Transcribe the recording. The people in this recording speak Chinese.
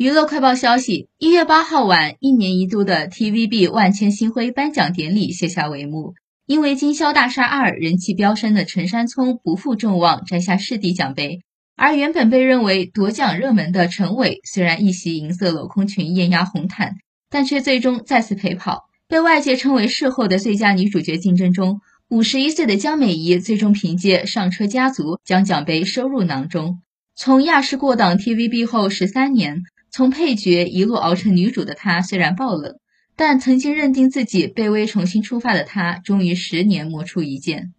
娱乐快报消息：一月八号晚，一年一度的 TVB 万千星辉颁奖典礼卸下帷幕。因为《金宵大厦二》人气飙升的陈山聪不负众望，摘下视帝奖杯。而原本被认为夺奖热门的陈伟，虽然一袭银色镂空裙艳压红毯，但却最终再次陪跑。被外界称为事后的最佳女主角竞争中，五十一岁的江美仪最终凭借《上车家族》将奖杯收入囊中。从亚视过档 TVB 后十三年。从配角一路熬成女主的她，虽然爆冷，但曾经认定自己卑微重新出发的她，终于十年磨出一剑。